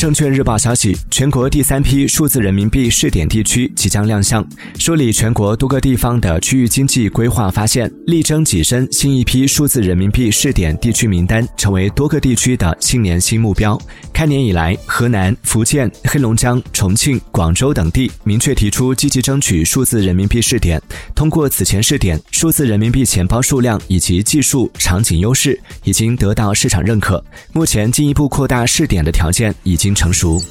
证券日报消息，全国第三批数字人民币试点地区即将亮相。梳理全国多个地方的区域经济规划发现，力争跻身新一批数字人民币试点地区名单，成为多个地区的新年新目标。开年以来，河南、福建、黑龙江、重庆、广州等地明确提出积极争取数字人民币试点。通过此前试点，数字人民币钱包数量以及技术场景优势已经得到市场认可。目前进一步扩大试点的条件已经成熟。